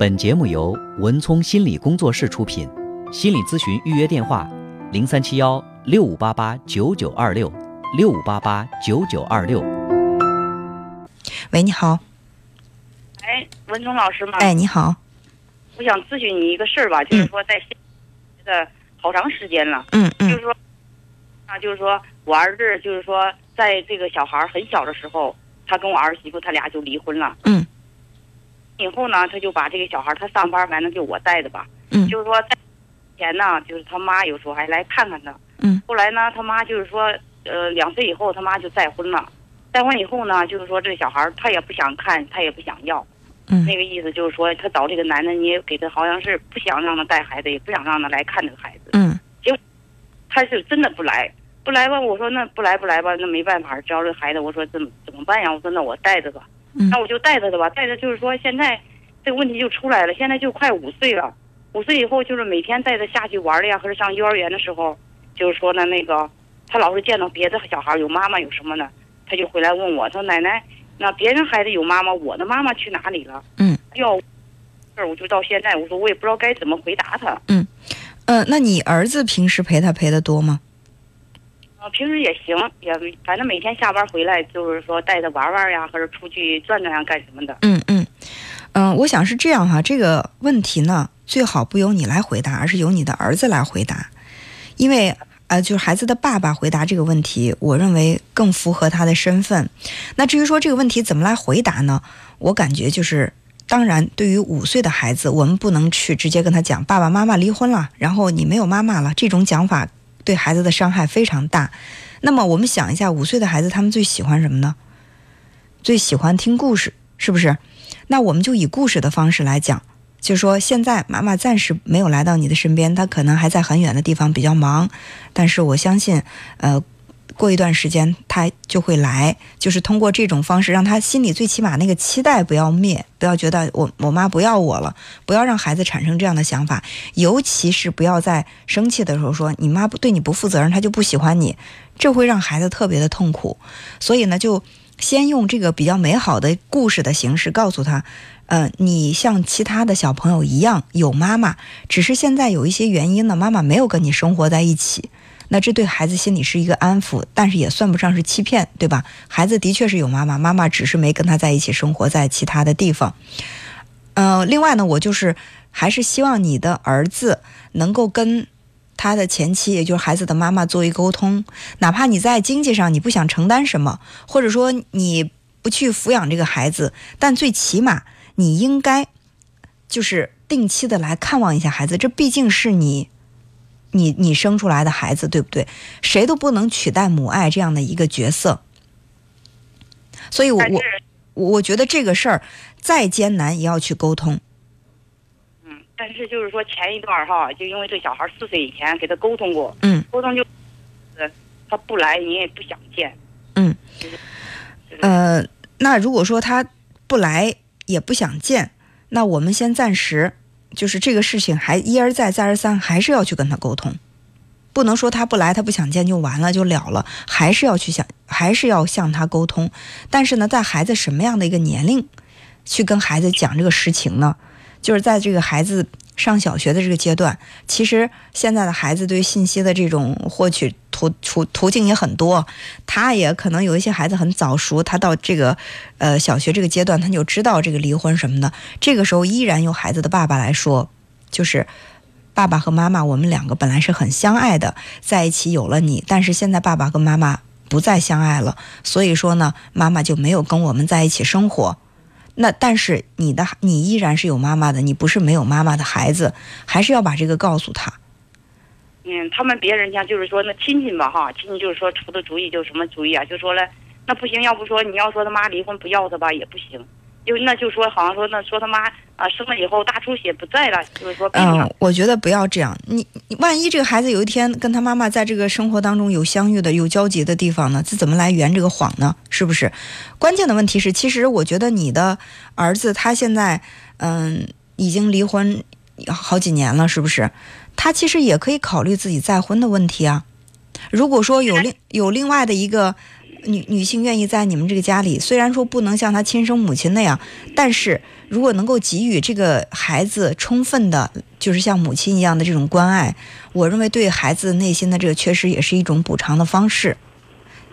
本节目由文聪心理工作室出品，心理咨询预约电话：零三七幺六五八八九九二六六五八八九九二六。喂，你好。哎，文聪老师吗？哎，你好。我想咨询你一个事儿吧，就是说在现在好长时间了，嗯嗯就是说啊，就是说我儿子就是说在这个小孩很小的时候，他跟我儿媳妇他俩就离婚了。嗯以后呢，他就把这个小孩儿他上班，反正就我带着吧。嗯就是说在前呢，就是他妈有时候还来看看他。嗯后来呢，他妈就是说，呃，两岁以后他妈就再婚了。再婚以后呢，就是说这个小孩儿他也不想看，他也不想要。嗯那个意思就是说，他找这个男的，你也给他好像是不想让他带孩子，也不想让他来看这个孩子。嗯他是真的不来，不来吧？我说那不来不来吧，那没办法，只要这孩子，我说怎么怎么办呀？我说那我带着吧，嗯那我就带着他吧，带着就是说现在这个问题就出来了，现在就快五岁了，五岁以后就是每天带他下去玩的呀，或者上幼儿园的时候，就是说呢那个他老是见到别的小孩有妈妈有什么的，他就回来问我，他说奶奶，那别人孩子有妈妈，我的妈妈去哪里了？嗯，要事儿我就到现在，我说我也不知道该怎么回答他。嗯呃，那你儿子平时陪他陪的多吗？啊，平时也行，也反正每天下班回来就是说带他玩玩呀，或者出去转转呀，干什么的。嗯嗯嗯，我想是这样哈，这个问题呢，最好不由你来回答，而是由你的儿子来回答，因为呃，就是孩子的爸爸回答这个问题，我认为更符合他的身份。那至于说这个问题怎么来回答呢？我感觉就是。当然，对于五岁的孩子，我们不能去直接跟他讲爸爸妈妈离婚了，然后你没有妈妈了，这种讲法对孩子的伤害非常大。那么我们想一下，五岁的孩子他们最喜欢什么呢？最喜欢听故事，是不是？那我们就以故事的方式来讲，就说现在妈妈暂时没有来到你的身边，她可能还在很远的地方比较忙，但是我相信，呃，过一段时间他就会来，就是通过这种方式，让他心里最起码那个期待不要灭，不要觉得我我妈不要我了，不要让孩子产生这样的想法，尤其是不要在生气的时候说你妈不对你不负责任，她就不喜欢你，这会让孩子特别的痛苦，所以呢，就。先用这个比较美好的故事的形式告诉他，呃，你像其他的小朋友一样有妈妈，只是现在有一些原因呢，妈妈没有跟你生活在一起。那这对孩子心里是一个安抚，但是也算不上是欺骗，对吧？孩子的确是有妈妈，妈妈只是没跟他在一起生活在其他的地方。呃，另外呢，我就是还是希望你的儿子能够跟。他的前妻，也就是孩子的妈妈，做一沟通。哪怕你在经济上你不想承担什么，或者说你不去抚养这个孩子，但最起码你应该就是定期的来看望一下孩子。这毕竟是你，你你生出来的孩子，对不对？谁都不能取代母爱这样的一个角色。所以我，我我我觉得这个事儿再艰难也要去沟通。嗯但是就是说前一段哈，就因为这小孩四岁以前给他沟通过，嗯，沟通就，呃，他不来你也不想见，嗯，呃，那如果说他不来也不想见，那我们先暂时就是这个事情还一而再再而三，还是要去跟他沟通，不能说他不来他不想见就完了就了了，还是要去想，还是要向他沟通。但是呢，在孩子什么样的一个年龄，去跟孩子讲这个实情呢？就是在这个孩子上小学的这个阶段，其实现在的孩子对信息的这种获取途途途径也很多，他也可能有一些孩子很早熟，他到这个呃小学这个阶段，他就知道这个离婚什么的。这个时候依然由孩子的爸爸来说，就是爸爸和妈妈，我们两个本来是很相爱的，在一起有了你，但是现在爸爸跟妈妈不再相爱了，所以说呢，妈妈就没有跟我们在一起生活。那但是你的你依然是有妈妈的，你不是没有妈妈的孩子，还是要把这个告诉他。嗯，他们别人家就是说那亲戚吧哈，亲戚就是说出的主意就什么主意啊，就说了那不行，要不说你要说他妈离婚不要他吧也不行，就那就说好像说那说他妈啊生了以后大出血不在了，就是说。嗯，我觉得不要这样。你你万一这个孩子有一天跟他妈妈在这个生活当中有相遇的、有交集的地方呢，这怎么来圆这个谎呢？是不是？关键的问题是，其实我觉得你的儿子他现在嗯已经离婚好几年了，是不是？他其实也可以考虑自己再婚的问题啊。如果说有另有另外的一个女女性愿意在你们这个家里，虽然说不能像她亲生母亲那样，但是如果能够给予这个孩子充分的，就是像母亲一样的这种关爱，我认为对孩子内心的这个缺失也是一种补偿的方式。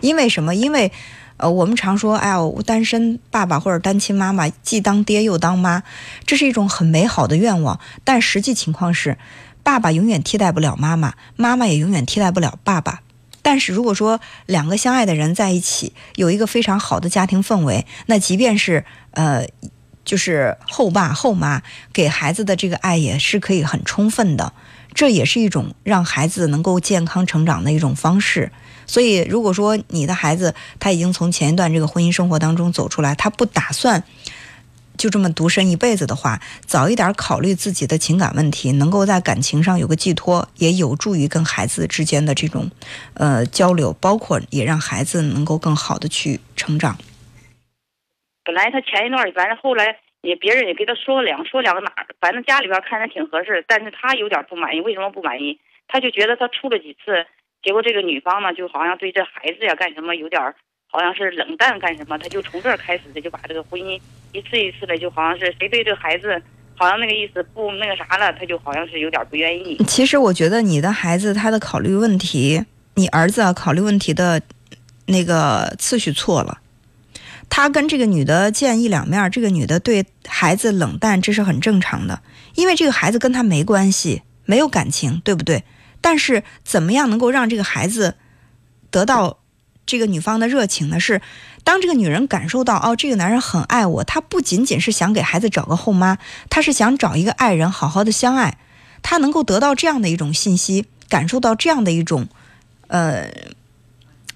因为什么？因为，呃，我们常说，哎呀，单身爸爸或者单亲妈妈既当爹又当妈，这是一种很美好的愿望，但实际情况是，爸爸永远替代不了妈妈，妈妈也永远替代不了爸爸。但是如果说两个相爱的人在一起，有一个非常好的家庭氛围，那即便是呃，就是后爸后妈给孩子的这个爱也是可以很充分的，这也是一种让孩子能够健康成长的一种方式。所以，如果说你的孩子他已经从前一段这个婚姻生活当中走出来，他不打算。就这么独身一辈子的话，早一点考虑自己的情感问题，能够在感情上有个寄托，也有助于跟孩子之间的这种，呃交流，包括也让孩子能够更好的去成长。本来他前一段，反正后来也别人也给他说两说两个哪儿，反正家里边看着挺合适，但是他有点不满意。为什么不满意？他就觉得他处了几次，结果这个女方呢，就好像对这孩子呀干什么有点。好像是冷淡干什么，他就从这儿开始的，就把这个婚姻一次一次的，就好像是谁对这个孩子，好像那个意思不那个啥了，他就好像是有点不愿意。其实我觉得你的孩子他的考虑问题，你儿子考虑问题的那个次序错了。他跟这个女的见一两面，这个女的对孩子冷淡，这是很正常的，因为这个孩子跟他没关系，没有感情，对不对？但是怎么样能够让这个孩子得到？这个女方的热情呢，是当这个女人感受到哦，这个男人很爱我，她不仅仅是想给孩子找个后妈，她是想找一个爱人，好好的相爱。她能够得到这样的一种信息，感受到这样的一种，呃，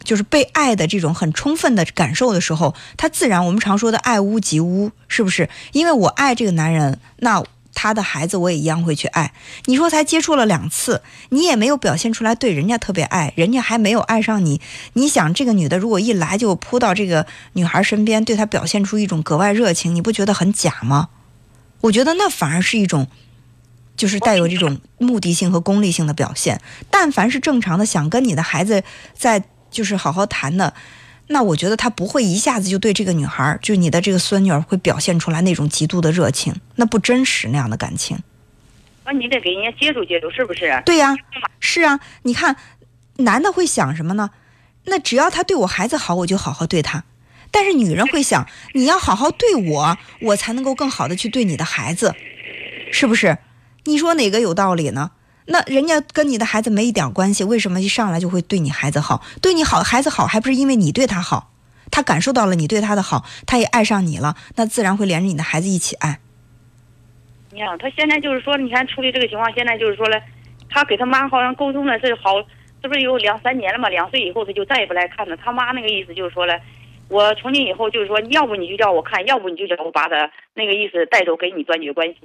就是被爱的这种很充分的感受的时候，她自然我们常说的爱屋及乌，是不是？因为我爱这个男人，那。他的孩子我也一样会去爱。你说才接触了两次，你也没有表现出来对人家特别爱，人家还没有爱上你。你想这个女的如果一来就扑到这个女孩身边，对她表现出一种格外热情，你不觉得很假吗？我觉得那反而是一种，就是带有这种目的性和功利性的表现。但凡是正常的，想跟你的孩子在就是好好谈的。那我觉得他不会一下子就对这个女孩，就你的这个孙女儿会表现出来那种极度的热情，那不真实那样的感情。那你得给人家接触接触，是不是？对呀，是啊。你看，男的会想什么呢？那只要他对我孩子好，我就好好对他。但是女人会想，你要好好对我，我才能够更好的去对你的孩子，是不是？你说哪个有道理呢？那人家跟你的孩子没一点关系，为什么一上来就会对你孩子好？对你好，孩子好，还不是因为你对他好？他感受到了你对他的好，他也爱上你了，那自然会连着你的孩子一起爱。你看，他现在就是说，你看处理这个情况，现在就是说了，他给他妈好像沟通的是好，这不是有两三年了嘛？两岁以后他就再也不来看了。他妈那个意思就是说了，我从今以后就是说，要不你就叫我看，要不你就叫我把他那个意思带走，跟你断绝关系。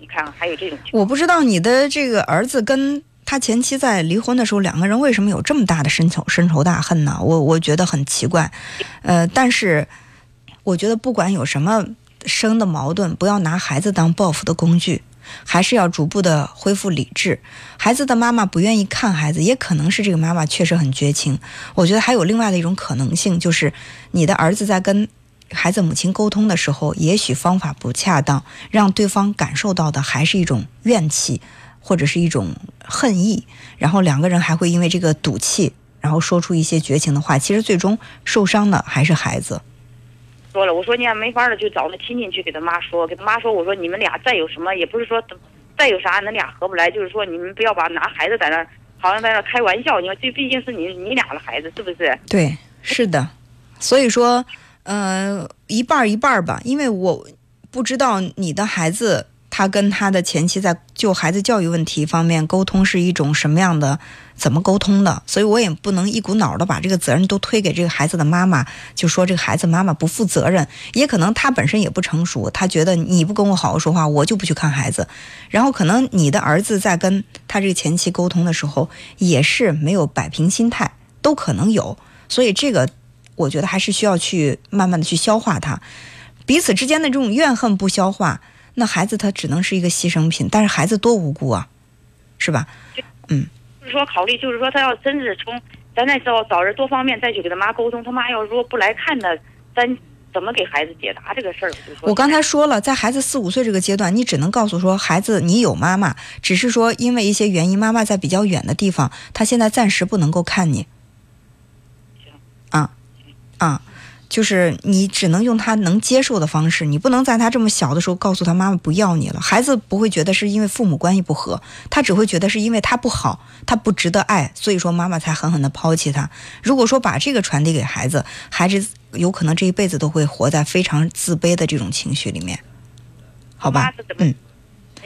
你看，还有这种情况。我不知道你的这个儿子跟他前妻在离婚的时候，两个人为什么有这么大的深仇深仇大恨呢？我我觉得很奇怪。呃，但是我觉得不管有什么生的矛盾，不要拿孩子当报复的工具，还是要逐步的恢复理智。孩子的妈妈不愿意看孩子，也可能是这个妈妈确实很绝情。我觉得还有另外的一种可能性，就是你的儿子在跟。孩子母亲沟通的时候，也许方法不恰当，让对方感受到的还是一种怨气，或者是一种恨意，然后两个人还会因为这个赌气，然后说出一些绝情的话。其实最终受伤的还是孩子。说了，我说你也没法了，就找那亲戚去给他妈说，给他妈说，我说你们俩再有什么，也不是说再有啥，恁俩合不来，就是说你们不要把拿孩子在那，好像在那开玩笑。你说这毕竟是你你俩的孩子，是不是？对，是的。所以说。呃，一半儿一半儿吧，因为我不知道你的孩子他跟他的前妻在就孩子教育问题方面沟通是一种什么样的，怎么沟通的，所以我也不能一股脑的把这个责任都推给这个孩子的妈妈，就说这个孩子妈妈不负责任，也可能他本身也不成熟，他觉得你不跟我好好说话，我就不去看孩子，然后可能你的儿子在跟他这个前妻沟通的时候也是没有摆平心态，都可能有，所以这个。我觉得还是需要去慢慢的去消化它，彼此之间的这种怨恨不消化，那孩子他只能是一个牺牲品。但是孩子多无辜啊，是吧？嗯，就是说考虑，就是说他要真是从咱那时候找人多方面再去跟他妈沟通，他妈要如果不来看他，咱怎么给孩子解答这个事儿？我刚才说了，在孩子四五岁这个阶段，你只能告诉说孩子你有妈妈，只是说因为一些原因，妈妈在比较远的地方，她现在暂时不能够看你。啊啊，就是你只能用他能接受的方式，你不能在他这么小的时候告诉他妈妈不要你了。孩子不会觉得是因为父母关系不和，他只会觉得是因为他不好，他不值得爱，所以说妈妈才狠狠的抛弃他。如果说把这个传递给孩子，孩子有可能这一辈子都会活在非常自卑的这种情绪里面，好吧嗯。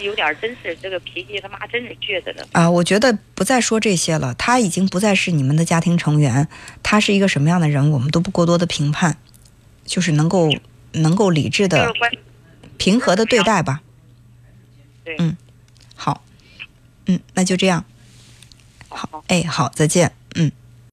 有点真是这个脾气，他妈真是倔着呢。啊，我觉得不再说这些了。他已经不再是你们的家庭成员，他是一个什么样的人，我们都不过多的评判，就是能够能够理智的、平和的对待吧。对嗯，好，嗯，那就这样。好好。哎，好，再见。嗯。